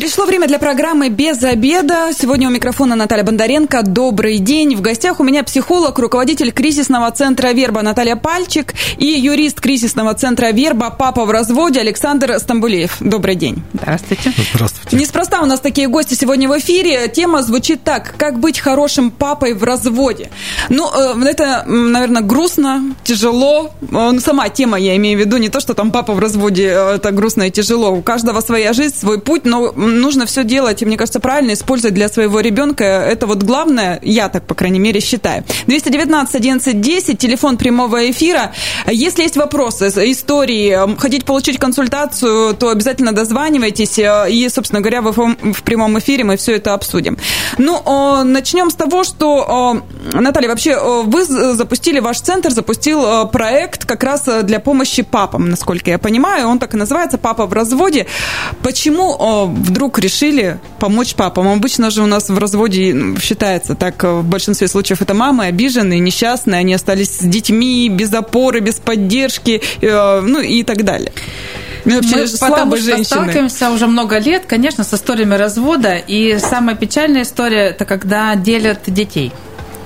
Пришло время для программы «Без обеда». Сегодня у микрофона Наталья Бондаренко. Добрый день. В гостях у меня психолог, руководитель кризисного центра «Верба» Наталья Пальчик и юрист кризисного центра «Верба» папа в разводе Александр Стамбулеев. Добрый день. Здравствуйте. Здравствуйте. Неспроста у нас такие гости сегодня в эфире. Тема звучит так. Как быть хорошим папой в разводе? Ну, э, это, наверное, грустно, тяжело. Ну, сама тема, я имею в виду, не то, что там папа в разводе, э, это грустно и тяжело. У каждого своя жизнь, свой путь, но нужно все делать, и мне кажется, правильно использовать для своего ребенка. Это вот главное, я так, по крайней мере, считаю. 219 11 10, телефон прямого эфира. Если есть вопросы, истории, хотите получить консультацию, то обязательно дозванивайтесь, э, и, собственно говоря, в, прямом эфире мы все это обсудим. Ну, начнем с того, что, Наталья, вообще вы запустили, ваш центр запустил проект как раз для помощи папам, насколько я понимаю. Он так и называется «Папа в разводе». Почему вдруг решили помочь папам. Обычно же у нас в разводе считается так, в большинстве случаев это мамы обиженные, несчастные, они остались с детьми, без опоры, без поддержки, э, ну и так далее. Ну, вообще, Мы потому что женщины. сталкиваемся уже много лет, конечно, с историями развода. И самая печальная история – это когда делят детей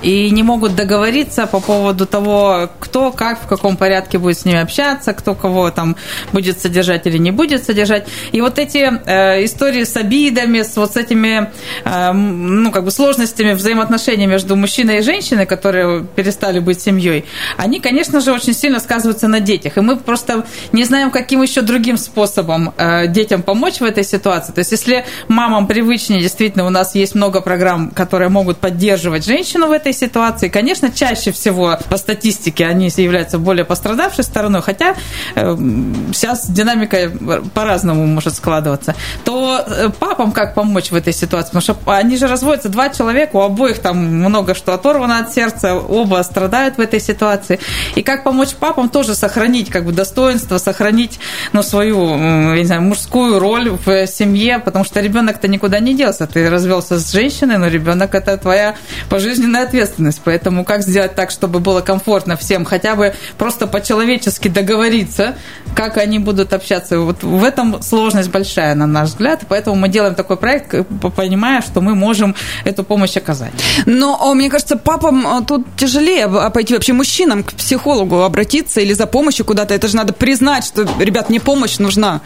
и не могут договориться по поводу того, кто как, в каком порядке будет с ними общаться, кто кого там будет содержать или не будет содержать. И вот эти э, истории с обидами, с вот с этими э, ну, как бы сложностями взаимоотношений между мужчиной и женщиной, которые перестали быть семьей, они, конечно же, очень сильно сказываются на детях. И мы просто не знаем, каким еще другим способом э, детям помочь в этой ситуации. То есть, если мамам привычнее, действительно, у нас есть много программ, которые могут поддерживать женщину в этой ситуации, конечно, чаще всего по статистике они являются более пострадавшей стороной, хотя э, сейчас динамика по-разному может складываться, то э, папам как помочь в этой ситуации? Потому что они же разводятся два человека, у обоих там много что оторвано от сердца, оба страдают в этой ситуации. И как помочь папам тоже сохранить как бы достоинство, сохранить ну, свою я не знаю, мужскую роль в семье, потому что ребенок-то никуда не делся. Ты развелся с женщиной, но ребенок это твоя пожизненная ответственность ответственность. Поэтому как сделать так, чтобы было комфортно всем, хотя бы просто по-человечески договориться, как они будут общаться. Вот в этом сложность большая, на наш взгляд. Поэтому мы делаем такой проект, понимая, что мы можем эту помощь оказать. Но, мне кажется, папам а, тут тяжелее а, пойти вообще мужчинам к психологу обратиться или за помощью куда-то. Это же надо признать, что, ребят, мне помощь нужна.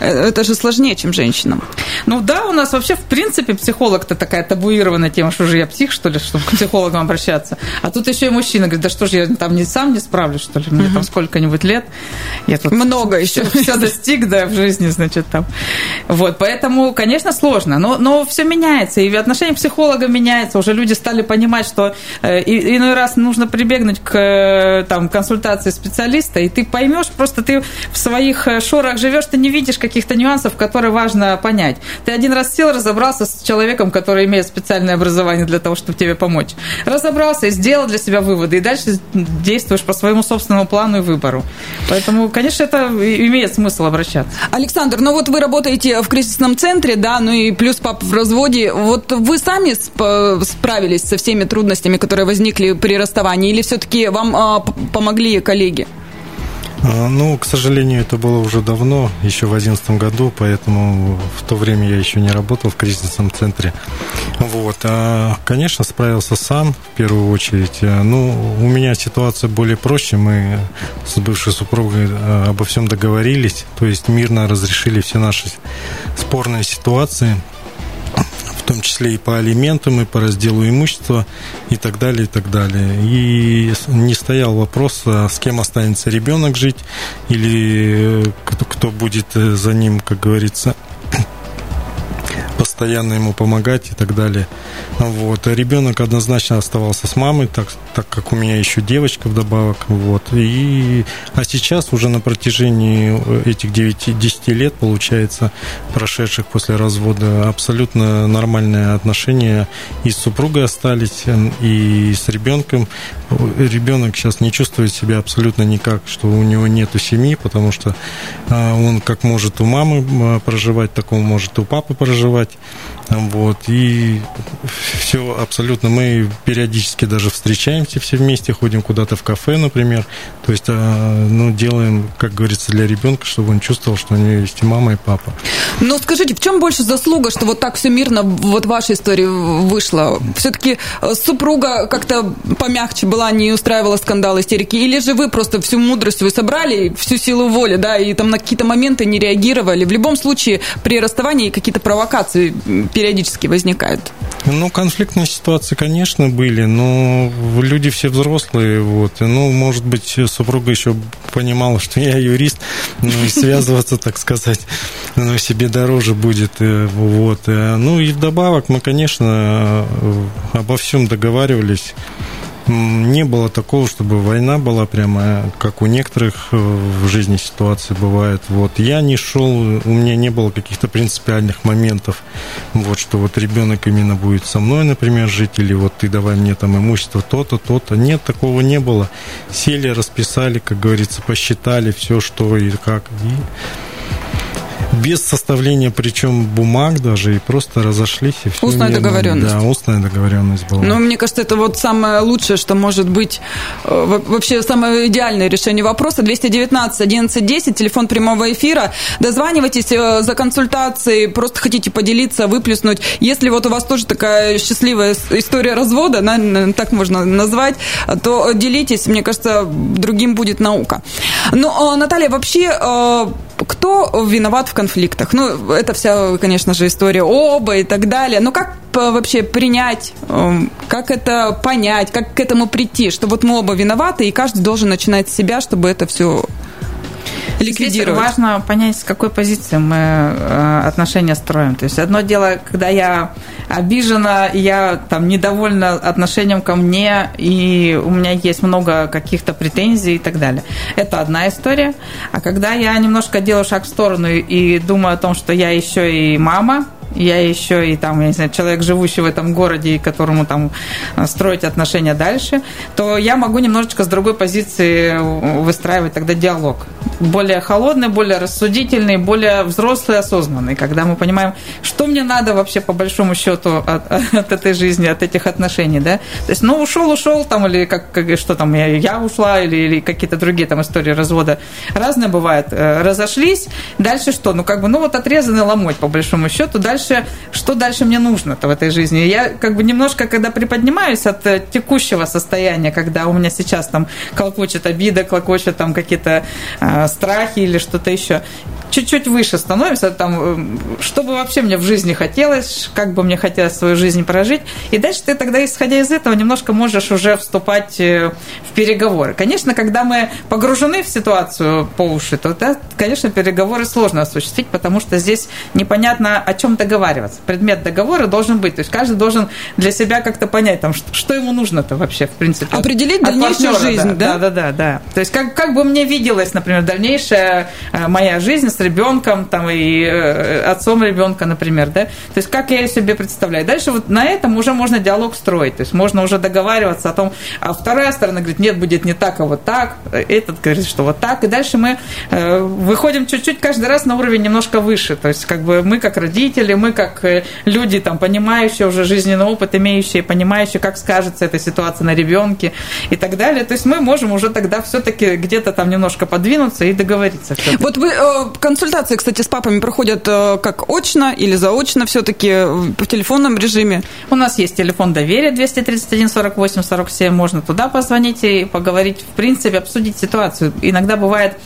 Э, это же сложнее, чем женщинам. Ну да, у нас вообще, в принципе, психолог-то такая табуированная тема, что же я псих, что ли, чтобы к психологам психологом обращаться. А тут еще и мужчина говорит, да что же я там не сам не справлюсь, что ли, мне угу. там сколько-нибудь лет. Я тут много еще. Все достиг, да, в жизни, значит, там. Вот, поэтому, конечно, сложно, но, но все меняется, и отношение к психологам меняется, уже люди стали понимать, что э, иной раз нужно прибегнуть к э, там, консультации специалиста, и ты поймешь, просто ты в своих э, шорах живешь, ты не видишь каких-то нюансов, которые важно понять. Ты один раз сел, разобрался с человеком, который имеет специальное образование для того, чтобы тебе помочь разобрался и сделал для себя выводы, и дальше действуешь по своему собственному плану и выбору. Поэтому, конечно, это имеет смысл обращаться. Александр, ну вот вы работаете в кризисном центре, да, ну и плюс пап в разводе. Вот вы сами справились со всеми трудностями, которые возникли при расставании, или все-таки вам а, помогли коллеги? А, ну, к сожалению, это было уже давно, еще в 2011 году, поэтому в то время я еще не работал в кризисном центре. Вот. А, конечно, справился сам, в первую очередь. А, ну, у меня ситуация более проще. Мы с бывшей супругой обо всем договорились, то есть мирно разрешили все наши спорные ситуации том числе и по алиментам, и по разделу имущества, и так далее, и так далее. И не стоял вопрос, а с кем останется ребенок жить, или э, кто, кто будет э, за ним, как говорится, постоянно ему помогать и так далее. Вот. А ребенок однозначно оставался с мамой, так, так как у меня еще девочка вдобавок. Вот. И, а сейчас уже на протяжении этих 9-10 лет, получается, прошедших после развода, абсолютно нормальные отношения и с супругой остались, и с ребенком. Ребенок сейчас не чувствует себя абсолютно никак, что у него нет семьи, потому что а, он как может у мамы а, проживать, так он может у папы проживать. Вот. И Все абсолютно. Мы периодически даже встречаемся все вместе, ходим куда-то в кафе, например. То есть, а, ну, делаем, как говорится, для ребенка, чтобы он чувствовал, что у него есть и мама, и папа. Ну, скажите, в чем больше заслуга, что вот так все мирно вот в вашей истории вышло? Все-таки э, супруга как-то помягче была, не устраивала скандалы, истерики? Или же вы просто всю мудрость вы собрали, всю силу воли, да, и там на какие-то моменты не реагировали? В любом случае, при расставании какие-то провокации периодически возникают. Ну, конфликтные ситуации, конечно, были, но люди все взрослые, вот. Ну, может быть, супруга еще понимала, что я юрист, ну, и связываться, так сказать, ну, себе дороже будет, э, вот. Э, ну, и вдобавок мы, конечно, э, обо всем договаривались не было такого, чтобы война была прямо, как у некоторых э, в жизни ситуации бывает. Вот я не шел, у меня не было каких-то принципиальных моментов, вот что вот ребенок именно будет со мной, например, жить, или вот ты давай мне там имущество то-то, то-то. Нет, такого не было. Сели, расписали, как говорится, посчитали все, что и как. И без составления, причем бумаг даже, и просто разошлись. И все устная мирно. договоренность. Да, устная договоренность была. Ну, мне кажется, это вот самое лучшее, что может быть, э, вообще самое идеальное решение вопроса. 219 11 10, телефон прямого эфира. Дозванивайтесь э, за консультацией, просто хотите поделиться, выплеснуть. Если вот у вас тоже такая счастливая история развода, так можно назвать, то делитесь, мне кажется, другим будет наука. Ну, Наталья, вообще э, кто виноват в конфликтах? Ну, это вся, конечно же, история оба и так далее. Но как вообще принять, эм, как это понять, как к этому прийти, что вот мы оба виноваты, и каждый должен начинать с себя, чтобы это все ликвидировать. Важно понять, с какой позиции мы э, отношения строим. То есть одно дело, когда я обижена, я там недовольна отношением ко мне, и у меня есть много каких-то претензий и так далее. Это одна история. А когда я немножко делаю шаг в сторону и думаю о том, что я еще и мама, я еще и там, я не знаю, человек, живущий в этом городе, которому там э, строить отношения дальше, то я могу немножечко с другой позиции выстраивать тогда диалог. Более холодный, более рассудительный, более взрослый, осознанный, когда мы понимаем, что мне надо вообще по большому счету от, от этой жизни, от этих отношений, да. То есть, ну, ушел, ушел, там, или как, как что там, я, я ушла, или, или какие-то другие там истории развода. Разные бывают. Э, разошлись, дальше что? Ну, как бы, ну, вот отрезанный ломоть, по большому счету, дальше что дальше мне нужно-то в этой жизни. Я как бы немножко, когда приподнимаюсь от э, текущего состояния, когда у меня сейчас там колокочет обида, колокочет там какие-то э, страхи или что-то еще, чуть-чуть выше становимся, там, э, что бы вообще мне в жизни хотелось, как бы мне хотелось свою жизнь прожить. И дальше ты тогда, исходя из этого, немножко можешь уже вступать э, в переговоры. Конечно, когда мы погружены в ситуацию по уши, то, да, конечно, переговоры сложно осуществить, потому что здесь непонятно, о чем договариваться. Предмет договора должен быть. То есть каждый должен для себя как-то понять, там, что, ему нужно-то вообще, в принципе. Определить дальнейшую партнера, жизнь, да? Да, да, да, да. То есть как, как бы мне виделась, например, дальнейшая э, моя жизнь с ребенком, там, и э, отцом ребенка, например, да, то есть как я себе представляю. Дальше вот на этом уже можно диалог строить, то есть можно уже договариваться о том, а вторая сторона говорит, нет, будет не так, а вот так, этот говорит, что вот так, и дальше мы э, выходим чуть-чуть каждый раз на уровень немножко выше, то есть как бы мы как родители, мы как люди, там, понимающие уже жизненный опыт, имеющие, понимающие, как скажется эта ситуация на ребенке и так далее, то есть мы можем уже тогда все-таки где-то там немножко подвинуться и договориться. Вот вы консультации, кстати, с папами проходят э, как очно или заочно все-таки в телефонном режиме? У нас есть телефон доверия 231 48 47. Можно туда позвонить и поговорить, в принципе, обсудить ситуацию. Иногда бывает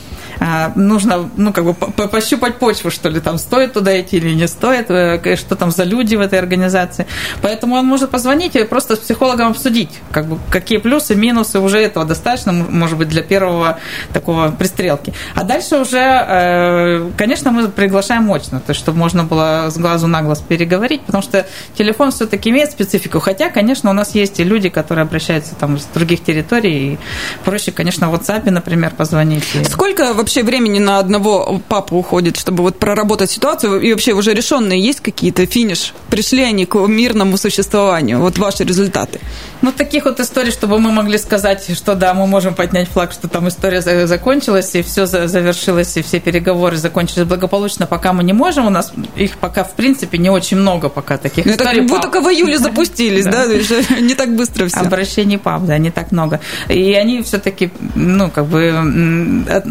нужно, ну, как бы пощупать почву, что ли, там стоит туда идти или не стоит, э, что там за люди в этой организации. Поэтому он может позвонить и просто с психологом обсудить, как бы, какие плюсы, минусы, уже этого достаточно, может быть, для первого такого пристрелки. А дальше уже, э, конечно, мы приглашаем мощно, то есть, чтобы можно было с глазу на глаз переговорить, потому что телефон все-таки имеет специфику, хотя, конечно, у нас есть и люди, которые обращаются там с других территорий, и проще, конечно, в WhatsApp, например, позвонить. Сколько вообще вообще времени на одного папу уходит, чтобы вот проработать ситуацию? И вообще уже решенные есть какие-то финиш? Пришли они к мирному существованию? Вот ваши результаты. Ну, таких вот историй, чтобы мы могли сказать, что да, мы можем поднять флаг, что там история закончилась, и все завершилось, и все переговоры закончились благополучно, пока мы не можем. У нас их пока, в принципе, не очень много пока таких ну, историй. Вы только в июле запустились, да? Не так быстро все. Обращений пап, да, не так много. И они все-таки, ну, как бы,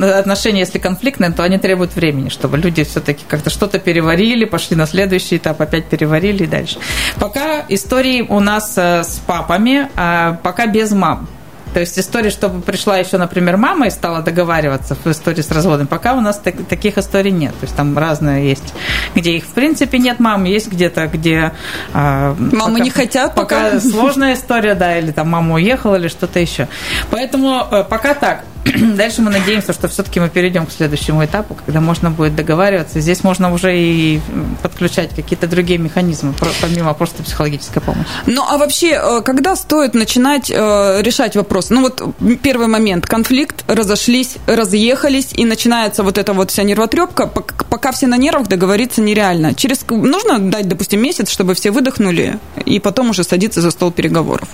отношения, если конфликтные, то они требуют времени, чтобы люди все-таки как-то что-то переварили, пошли на следующий этап, опять переварили и дальше. Пока истории у нас э, с папами, а пока без мам. То есть история, чтобы пришла еще, например, мама и стала договариваться в истории с разводом, пока у нас так, таких историй нет. То есть там разные есть, где их в принципе нет мам, есть где-то, где... Э, Мамы пока, не хотят пока. Пока сложная история, да, или там мама уехала, или что-то еще. Поэтому э, пока так. Дальше мы надеемся, что все-таки мы перейдем к следующему этапу, когда можно будет договариваться. Здесь можно уже и подключать какие-то другие механизмы, помимо просто психологической помощи. Ну, а вообще, э, когда стоит начинать э, решать вопрос? Ну, вот первый момент. Конфликт, разошлись, разъехались, и начинается вот эта вот вся нервотрепка. Пока все на нервах, договориться нереально. Через Нужно дать, допустим, месяц, чтобы все выдохнули, и потом уже садиться за стол переговоров.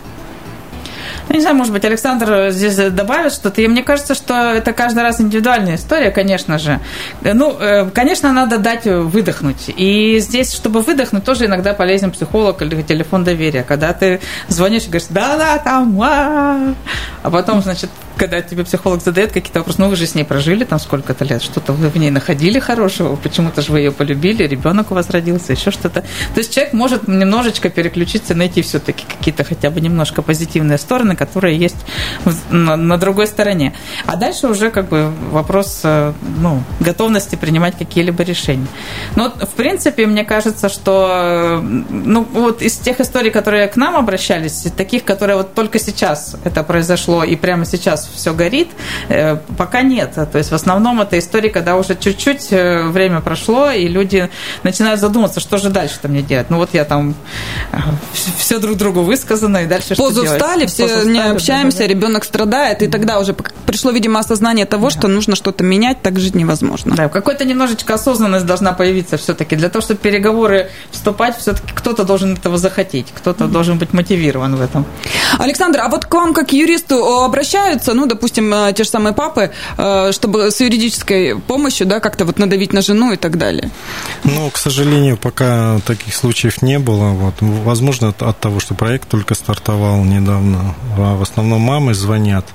Ну, не знаю, может быть, Александр здесь добавит что-то. И мне кажется, что это каждый раз индивидуальная история, конечно же. Ну, э, конечно, надо дать выдохнуть. И здесь, чтобы выдохнуть, тоже иногда полезен психолог или телефон доверия. Когда ты звонишь и говоришь, да-да, там, а, а потом, значит, когда тебе психолог задает какие-то вопросы, ну вы же с ней прожили там сколько-то лет, что-то вы в ней находили хорошего, почему-то же вы ее полюбили, ребенок у вас родился, еще что-то. То есть человек может немножечко переключиться, найти все-таки какие-то хотя бы немножко позитивные стороны, которые есть на, другой стороне. А дальше уже как бы вопрос э, ну, готовности принимать какие-либо решения. Но вот, в принципе, мне кажется, что ну, вот из тех историй, которые к нам обращались, таких, которые вот только сейчас это произошло и прямо сейчас все горит, э, пока нет. То есть в основном это история, когда уже чуть-чуть э, время прошло, и люди начинают задуматься, что же дальше-то мне делать. Ну вот я там э, все друг другу высказано, и дальше Позу что встали, делать? все Позу не общаемся, да, ребенок страдает, и тогда уже пришло, видимо, осознание того, да. что нужно что-то менять, так жить невозможно. Да, какой-то немножечко осознанность должна появиться все-таки. Для того, чтобы переговоры вступать, все-таки кто-то должен этого захотеть, кто-то mm-hmm. должен быть мотивирован в этом. Александр, а вот к вам как юристу обращаются, ну, допустим, э, те же самые папы, э, чтобы с юридической помощью, да, как-то вот надавить на жену и так далее? Ну, к сожалению, пока таких случаев не было. Вот. Возможно, от того, что проект только стартовал недавно. А в основном мамы звонят.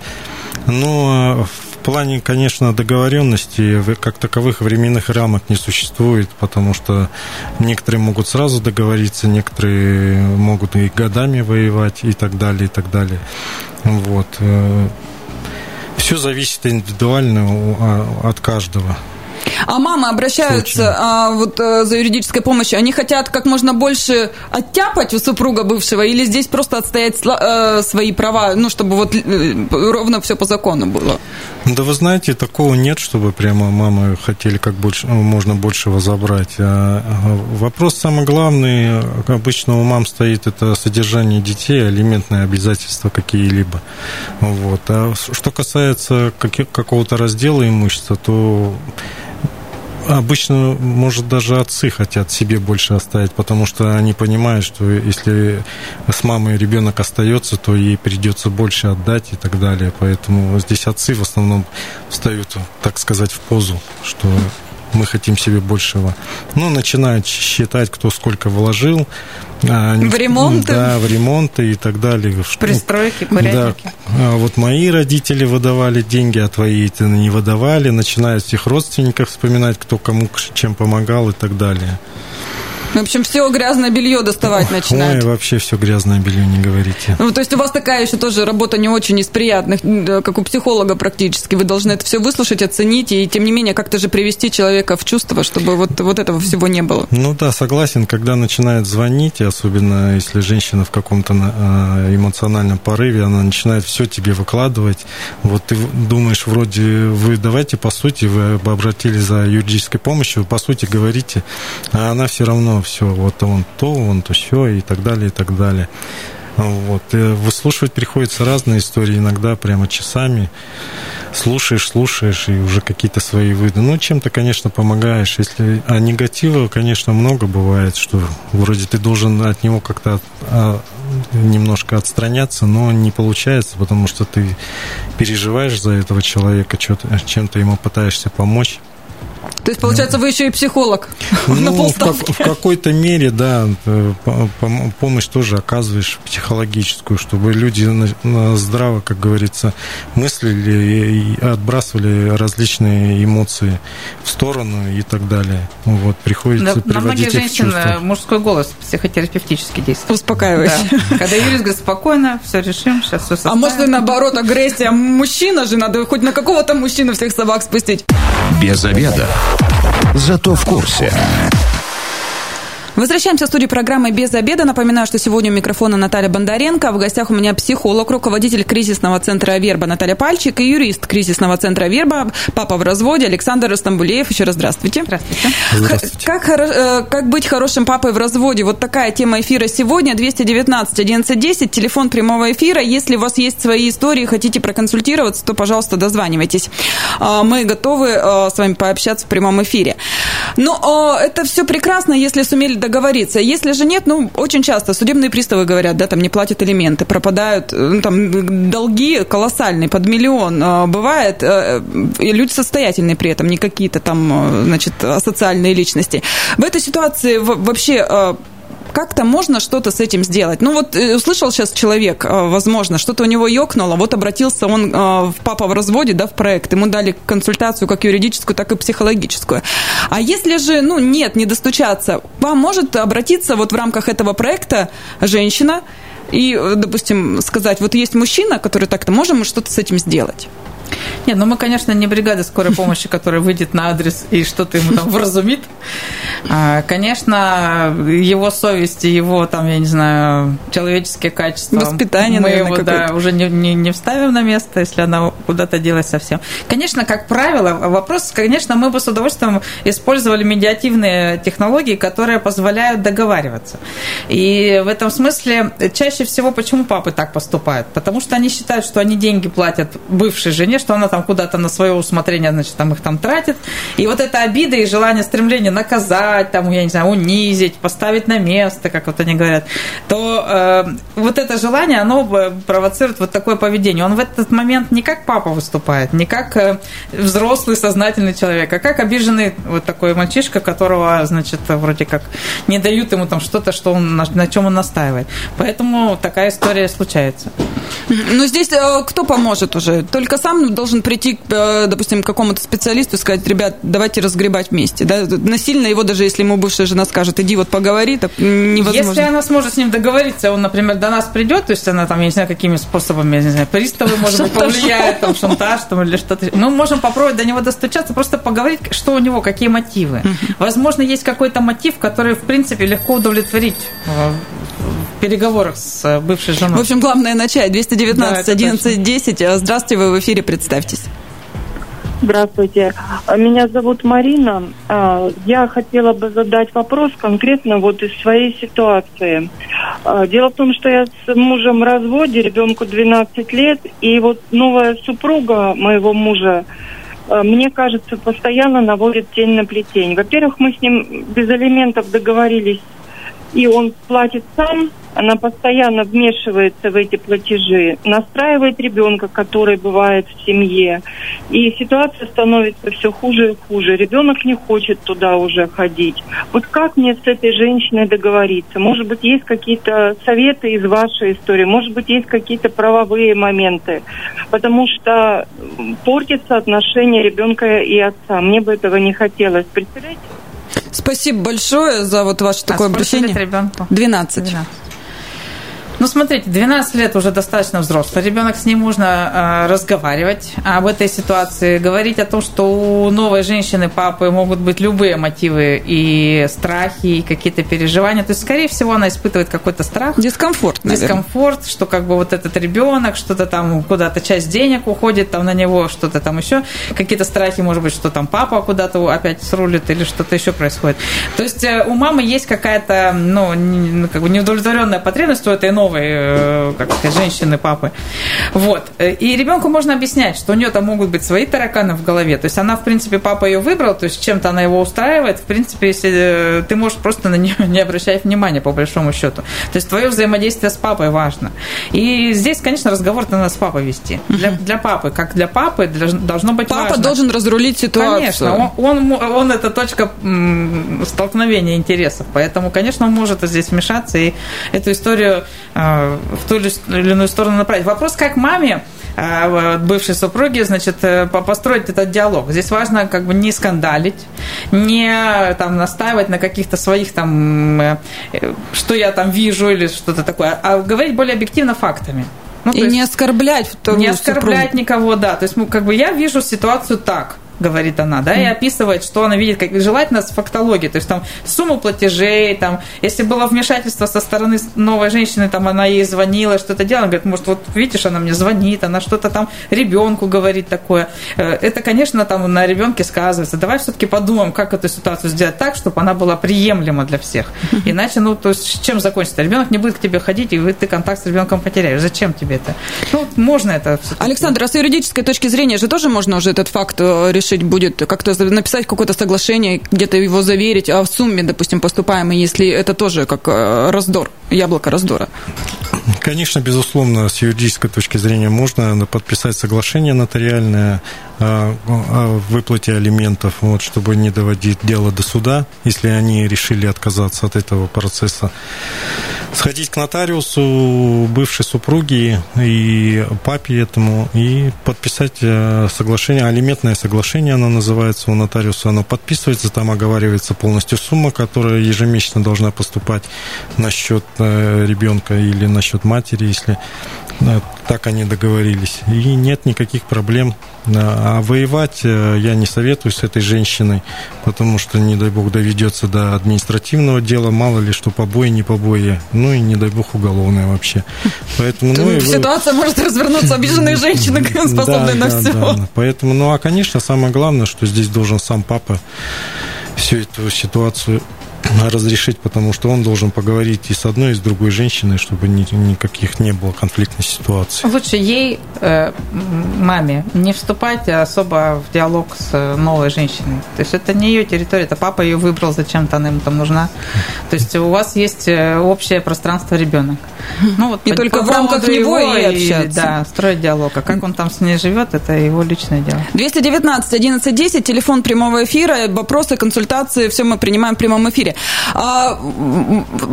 Но в плане, конечно, договоренности как таковых временных рамок не существует, потому что некоторые могут сразу договориться, некоторые могут и годами воевать и так далее, и так далее. Вот. Все зависит индивидуально а, от каждого. А мамы обращаются а, вот а, за юридической помощью, они хотят как можно больше оттяпать у супруга бывшего, или здесь просто отстоять а, свои права, ну, чтобы вот э, ровно все по закону было? Да вы знаете, такого нет, чтобы прямо мамы хотели как больше, ну, можно большего забрать. А, вопрос самый главный, обычно у мам стоит, это содержание детей, алиментные обязательства какие-либо. Вот. А что касается какого-то раздела имущества, то Обычно, может, даже отцы хотят себе больше оставить, потому что они понимают, что если с мамой ребенок остается, то ей придется больше отдать и так далее. Поэтому здесь отцы в основном встают, так сказать, в позу, что мы хотим себе большего. Ну, начинают считать, кто сколько вложил. А, в ремонты? Да, в ремонты и так далее. Пристройки, курятники. Да. Вот мои родители выдавали деньги, а твои-то не выдавали. Начинают всех родственников вспоминать, кто кому чем помогал и так далее. В общем, все грязное белье доставать начинают. Ой, вообще все грязное белье, не говорите. Ну, то есть у вас такая еще тоже работа не очень из приятных, как у психолога практически. Вы должны это все выслушать, оценить, и тем не менее как-то же привести человека в чувство, чтобы вот, вот этого всего не было. Ну да, согласен, когда начинает звонить, особенно если женщина в каком-то а, эмоциональном порыве, она начинает все тебе выкладывать. Вот ты думаешь, вроде вы давайте, по сути, вы обратились за юридической помощью, по сути, говорите, а она все равно все, вот он то, он то все и так далее, и так далее. Вот. И выслушивать приходится разные истории, иногда прямо часами. слушаешь, слушаешь, и уже какие-то свои выводы. Ну, чем-то, конечно, помогаешь. Если... А негатива, конечно, много бывает, что вроде ты должен от него как-то а, немножко отстраняться, но не получается, потому что ты переживаешь за этого человека, чем-то ему пытаешься помочь. То есть, получается, вы еще и психолог ну, на полставки. В, в какой-то мере, да, э, помощь тоже оказываешь психологическую, чтобы люди здраво, как говорится, мыслили и отбрасывали различные эмоции в сторону и так далее. Вот, приходится да, приводить на многих женщин э, мужской голос психотерапевтически действует. Успокаивающий. Да. Когда юрист говорит, спокойно, все решим, сейчас все составим. А может, наоборот, агрессия мужчина же, надо хоть на какого-то мужчину всех собак спустить. Без обеда. Зато в курсе. Возвращаемся в студию программы «Без обеда». Напоминаю, что сегодня у микрофона Наталья Бондаренко. В гостях у меня психолог, руководитель кризисного центра «Верба» Наталья Пальчик и юрист кризисного центра «Верба» папа в разводе Александр Стамбулеев. Еще раз здравствуйте. Здравствуйте. здравствуйте. Как, э, как быть хорошим папой в разводе? Вот такая тема эфира сегодня. 219 1110, телефон прямого эфира. Если у вас есть свои истории, хотите проконсультироваться, то, пожалуйста, дозванивайтесь. А, мы готовы э, с вами пообщаться в прямом эфире. Но э, это все прекрасно, если сумели договориться. Если же нет, ну, очень часто судебные приставы говорят, да, там не платят элементы, пропадают, ну, там долги колоссальные, под миллион. А, бывает, э, и люди состоятельные при этом, не какие-то там, значит, асоциальные личности. В этой ситуации вообще как-то можно что-то с этим сделать. Ну вот э, услышал сейчас человек, э, возможно, что-то у него ёкнуло, вот обратился он э, в папа в разводе, да, в проект, ему дали консультацию как юридическую, так и психологическую. А если же, ну, нет, не достучаться, вам может обратиться вот в рамках этого проекта женщина и, допустим, сказать, вот есть мужчина, который так-то, можем мы что-то с этим сделать? Нет, ну мы, конечно, не бригада скорой помощи, которая выйдет на адрес и что-то ему там вразумит. А, конечно, его совесть и его, там, я не знаю, человеческие качества. Воспитание, мы наверное, его, да, уже не, не, не вставим на место, если она куда-то делась совсем. Конечно, как правило, вопрос, конечно, мы бы с удовольствием использовали медиативные технологии, которые позволяют договариваться. И в этом смысле чаще всего почему папы так поступают? Потому что они считают, что они деньги платят бывшей жене, что она там куда-то на свое усмотрение, значит, там их там тратит. И вот эта обида и желание, стремление наказать, там, я не знаю, унизить, поставить на место, как вот они говорят, то э, вот это желание, оно провоцирует вот такое поведение. Он в этот момент не как папа выступает, не как э, взрослый сознательный человек, а как обиженный вот такой мальчишка, которого, значит, вроде как не дают ему там что-то, что он, на, на чем он настаивает. Поэтому такая история случается. Ну, здесь э, кто поможет уже? Только сам должен прийти, э, допустим, к какому-то специалисту и сказать, ребят, давайте разгребать вместе. Да? Насильно его, даже если ему бывшая жена скажет, иди вот поговори, так невозможно. Если она сможет с ним договориться, он, например, до нас придет, то есть она там, я не знаю, какими способами, я не знаю, приставы, может быть, повлияет, там, шантаж там, или что-то. Мы можем попробовать до него достучаться, просто поговорить, что у него, какие мотивы. Возможно, есть какой-то мотив, который, в принципе, легко удовлетворить э, переговорах с бывшей женой. В общем, главное начать. 219 да, 11 10. Здравствуйте, вы в эфире, представьтесь. Здравствуйте. Меня зовут Марина. А, я хотела бы задать вопрос конкретно вот из своей ситуации. Дело в том, что я с мужем в разводе, ребенку 12 лет, и вот новая супруга моего мужа, мне кажется, постоянно наводит тень на плетень. Во-первых, мы с ним без элементов договорились, и он платит сам, она постоянно вмешивается в эти платежи, настраивает ребенка, который бывает в семье. И ситуация становится все хуже и хуже. Ребенок не хочет туда уже ходить. Вот как мне с этой женщиной договориться? Может быть, есть какие-то советы из вашей истории? Может быть, есть какие-то правовые моменты? Потому что портится отношение ребенка и отца. Мне бы этого не хотелось. Представляете? Спасибо большое за вот ваше а такое обращение. ребенку? 12. 12. Ну, смотрите, 12 лет уже достаточно взрослый ребенок, с ним можно э, разговаривать об этой ситуации, говорить о том, что у новой женщины, папы могут быть любые мотивы и страхи, и какие-то переживания. То есть, скорее всего, она испытывает какой-то страх. Дискомфорт, наверное. Дискомфорт, что как бы вот этот ребенок, что-то там, куда-то часть денег уходит там на него, что-то там еще, какие-то страхи, может быть, что там папа куда-то опять срулит или что-то еще происходит. То есть, э, у мамы есть какая-то, ну, как бы неудовлетворенная потребность у этой новой новой, э, как сказать, женщины, папы. Вот. И ребенку можно объяснять, что у нее там могут быть свои тараканы в голове. То есть она, в принципе, папа ее выбрал, то есть чем-то она его устраивает. В принципе, если э, ты можешь просто на нее не обращать внимания, по большому счету. То есть твое взаимодействие с папой важно. И здесь, конечно, разговор надо с папой вести. Для, для папы, как для папы, для, должно быть Папа важно. должен разрулить ситуацию. Конечно, он, он, он это точка столкновения интересов. Поэтому, конечно, он может здесь вмешаться и эту историю э, в ту или иную сторону направить. Вопрос, как маме э, бывшей супруги, значит, э, построить этот диалог. Здесь важно как бы не скандалить, не там настаивать на каких-то своих там, что я там вижу или что-то такое, а говорить более объективно фактами. Ну, и не оскорблять Не оскорблять супругу. никого, да. То есть, ну, как бы я вижу ситуацию так говорит она, да, и описывает, что она видит, как желательно с фактологией, то есть там сумму платежей, там, если было вмешательство со стороны новой женщины, там она ей звонила, что-то делала, говорит, может, вот видишь, она мне звонит, она что-то там ребенку говорит такое. Э, это, конечно, там на ребенке сказывается. Давай все-таки подумаем, как эту ситуацию сделать так, чтобы она была приемлема для всех. Иначе, ну, то есть, чем закончится? Ребенок не будет к тебе ходить, и ты контакт с ребенком потеряешь. Зачем тебе это? Ну, можно это. Александр, а с юридической точки зрения же тоже можно уже этот факт э, решить? Решить будет как-то написать какое-то соглашение, где-то его заверить, а в сумме, допустим, поступаемой, если это тоже как э, раздор, яблоко раздора? Конечно, безусловно, с юридической точки зрения можно подписать соглашение нотариальное о выплате алиментов, вот, чтобы не доводить дело до суда, если они решили отказаться от этого процесса. Сходить к нотариусу бывшей супруги и папе этому и подписать э, соглашение, алиментное соглашение оно называется у нотариуса, оно подписывается, там оговаривается полностью сумма, которая ежемесячно должна поступать на счет э, ребенка или на счет матери, если э, так они договорились. И нет никаких проблем. А воевать э, я не советую с этой женщиной, потому что, не дай бог, доведется до административного дела, мало ли что побои, не побои, ну и не дай бог уголовное вообще. Поэтому, ну, Ситуация вы... может развернуться, обиженные женщины способны на все. Поэтому, ну а, конечно, самое главное, что здесь должен сам папа всю эту ситуацию разрешить, потому что он должен поговорить и с одной, и с другой женщиной, чтобы ни, никаких не было конфликтной ситуации. Лучше ей, э, маме, не вступать особо в диалог с новой женщиной. То есть это не ее территория, это папа ее выбрал, зачем-то она ему там нужна. То есть у вас есть э, общее пространство ребенок. Ну, вот, и по, только по в рамках него и общаться. да, строить диалог. А как он там с ней живет, это его личное дело. 219 11 10, телефон прямого эфира, вопросы, консультации, все мы принимаем в прямом эфире. А,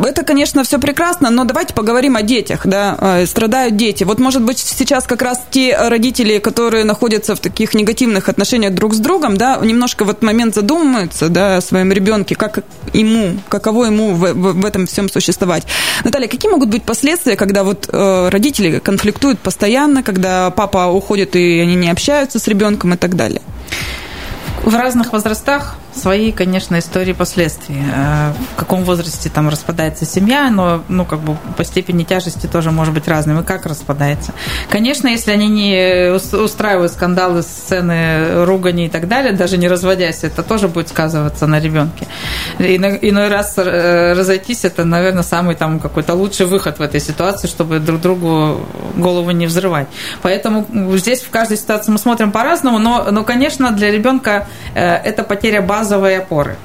это, конечно, все прекрасно, но давайте поговорим о детях, да, а, страдают дети. Вот, может быть, сейчас как раз те родители, которые находятся в таких негативных отношениях друг с другом, да, немножко в этот момент задумываются, да, о своем ребенке, как ему, каково ему в, в, в этом всем существовать. Наталья, какие могут быть последствия, когда вот э, родители конфликтуют постоянно, когда папа уходит и они не общаются с ребенком и так далее? В разных возрастах свои, конечно, истории последствий. Э, в каком возрасте там распадается семья, но, ну, как бы по степени тяжести тоже может быть разным. И как распадается. Конечно, если они не устраивают скандалы, сцены, ругани и так далее, даже не разводясь, это тоже будет сказываться на ребенке. Иной раз э, разойтись, это, наверное, самый там какой-то лучший выход в этой ситуации, чтобы друг другу голову не взрывать. Поэтому здесь в каждой ситуации мы смотрим по-разному, но, но конечно, для ребенка э, это потеря базы базовые опоры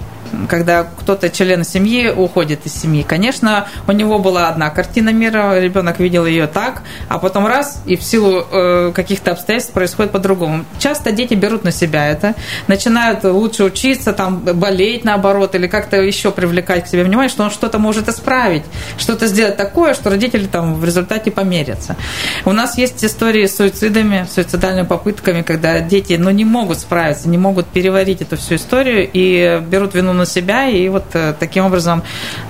когда кто-то член семьи уходит из семьи. Конечно, у него была одна картина мира, ребенок видел ее так, а потом раз, и в силу э, каких-то обстоятельств происходит по-другому. Часто дети берут на себя это, начинают лучше учиться, там, болеть наоборот, или как-то еще привлекать к себе внимание, что он что-то может исправить, что-то сделать такое, что родители там в результате померятся. У нас есть истории с суицидами, суицидальными попытками, когда дети ну, не могут справиться, не могут переварить эту всю историю и берут вину на себя и вот э, таким образом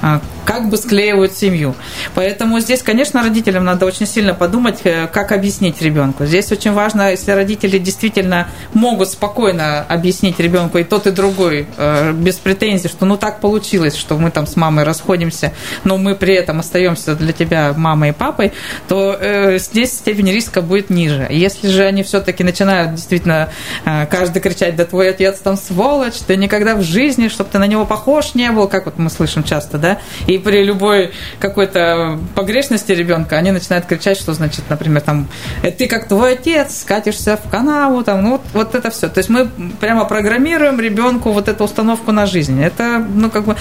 э, как бы склеивают семью. Поэтому здесь, конечно, родителям надо очень сильно подумать, э, как объяснить ребенку. Здесь очень важно, если родители действительно могут спокойно объяснить ребенку и тот, и другой, без претензий, что ну так получилось, что мы там с мамой расходимся, но мы при этом остаемся для тебя мамой и папой, то э, здесь степень риска будет ниже. Если же они все-таки начинают действительно каждый кричать, да твой отец там сволочь, ты никогда в жизни, чтобы ты на него похож не был, как вот мы слышим часто, да, и при любой какой-то погрешности ребенка они начинают кричать, что значит, например, там, «Э, ты как твой отец, скатишься в канаву, там, ну, вот, вот это все. То есть мы прямо программируем ребенку вот эту установку на жизнь. Это, ну, как бы,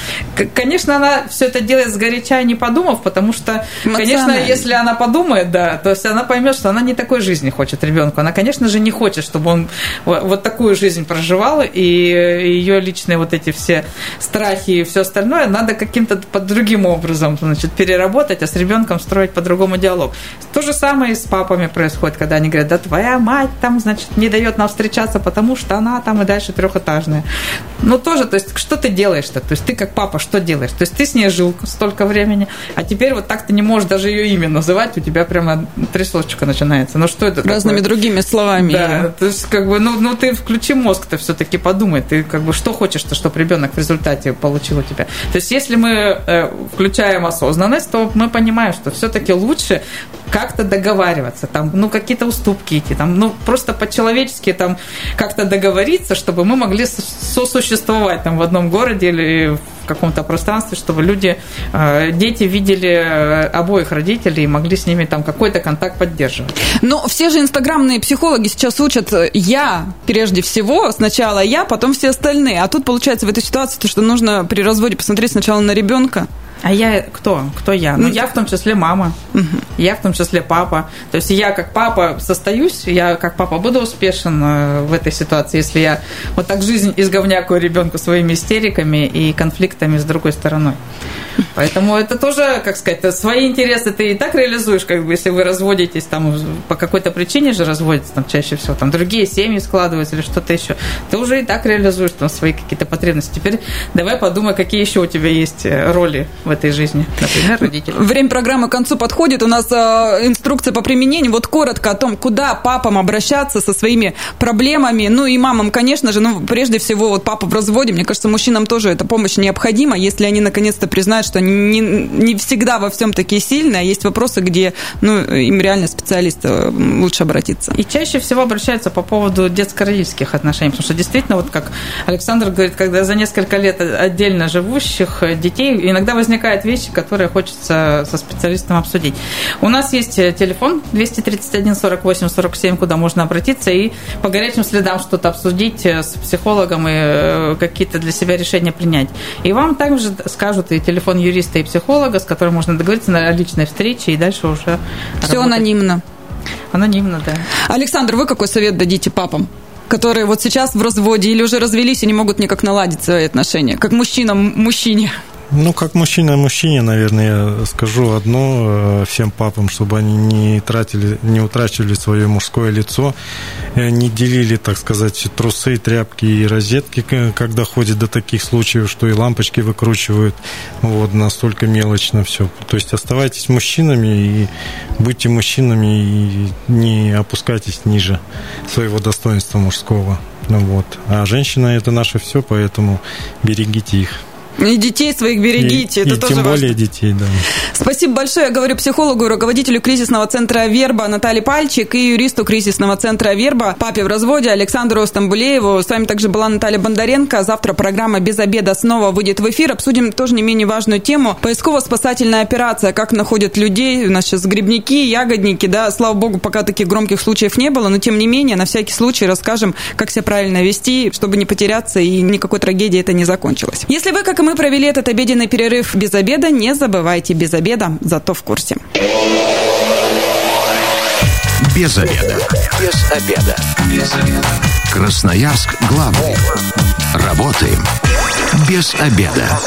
конечно, она все это делает сгоряча и не подумав, потому что, конечно, если она подумает, да, то есть она поймет, что она не такой жизни хочет ребенку. Она, конечно же, не хочет, чтобы он вот такую жизнь проживал, и ее личные вот эти все страхи и все остальное надо каким-то под другим образом, значит, переработать, а с ребенком строить по-другому диалог. То же самое и с папами происходит, когда они говорят, да твоя мать там, значит, не дает нам встречаться, потому что она там и дальше трехэтажная. Ну, тоже, то есть, что ты делаешь-то? То есть, ты как папа что делаешь? То есть, ты с ней жил столько времени, а теперь вот так ты не можешь даже ее имя называть, у тебя прямо трясочка начинается. Ну, что это Разными такое? другими словами. Да, то есть, как бы, ну, ну ты включи мозг-то все-таки подумай, ты как бы что хочешь-то, чтобы ребенок в результате получил у тебя. То есть, если мы э, включаем осознанность, то мы понимаем, что все-таки лучше как-то договариваться, там, ну, какие-то уступки идти, там, ну, просто по-человечески там как-то договориться, чтобы мы могли сосуществовать там в одном городе или в каком-то пространстве, чтобы люди, э, дети видели э, обоих родителей и могли с ними там какой-то контакт поддерживать. Но все же инстаграмные психологи сейчас учат я прежде всего, сначала я, потом все остальные. А тут получается в этой ситуации то, что нужно при разводе посмотреть сначала на ребенка, а я кто? Кто я? Ну, я в том числе мама, угу. я в том числе папа. То есть я как папа состоюсь, я как папа буду успешен э, в этой ситуации, если я вот так жизнь изговнякаю ребенку своими истериками и конфликтами с другой стороной. Поэтому это тоже, как сказать, свои интересы ты и так реализуешь, как бы, если вы разводитесь, там, по какой-то причине же разводятся, там, чаще всего, там, другие семьи складываются или что-то еще, ты уже и так реализуешь там свои какие-то потребности. Теперь давай подумай, какие еще у тебя есть э, роли в этой жизни, например, родители. Время программы к концу подходит, у нас э, инструкция по применению, вот коротко о том, куда папам обращаться со своими проблемами, ну и мамам, конечно же, ну, прежде всего, вот папа в разводе, мне кажется, мужчинам тоже эта помощь необходима, если они наконец-то признают, что не, не всегда во всем такие сильные, а есть вопросы, где ну, им реально специалиста лучше обратиться. И чаще всего обращаются по поводу детско-родительских отношений, потому что действительно, вот как Александр говорит, когда за несколько лет отдельно живущих детей иногда возникают вещи, которые хочется со специалистом обсудить. У нас есть телефон 231 48 47, куда можно обратиться и по горячим следам что-то обсудить с психологом и э, какие-то для себя решения принять. И вам также скажут и телефон юриста и психолога, с которым можно договориться на личной встрече и дальше уже Все работать. анонимно. Анонимно, да. Александр, вы какой совет дадите папам? которые вот сейчас в разводе или уже развелись и не могут никак наладить свои отношения, как мужчина мужчине? Ну, как мужчина мужчине, наверное, я скажу одно э, всем папам, чтобы они не тратили, не утрачивали свое мужское лицо, не делили, так сказать, трусы, тряпки и розетки, когда ходит до таких случаев, что и лампочки выкручивают, вот, настолько мелочно все. То есть оставайтесь мужчинами и будьте мужчинами и не опускайтесь ниже своего достоинства мужского. Ну вот. А женщина это наше все, поэтому берегите их. И детей своих берегите, и, это и тоже тем важно. более детей, да. Спасибо большое. Я говорю психологу и руководителю кризисного центра «Верба» Наталье Пальчик и юристу кризисного центра «Верба» папе в разводе Александру Стамбулееву. С вами также была Наталья Бондаренко. Завтра программа «Без обеда» снова выйдет в эфир. Обсудим тоже не менее важную тему. Поисково-спасательная операция. Как находят людей. У нас сейчас грибники, ягодники. Да, слава богу, пока таких громких случаев не было. Но тем не менее, на всякий случай расскажем, как себя правильно вести, чтобы не потеряться и никакой трагедии это не закончилось. Если вы, как мы провели этот обеденный перерыв без обеда, не забывайте без обеда, зато в курсе. Без обеда. Без обеда. Без обеда. Красноярск главный. Работаем без обеда.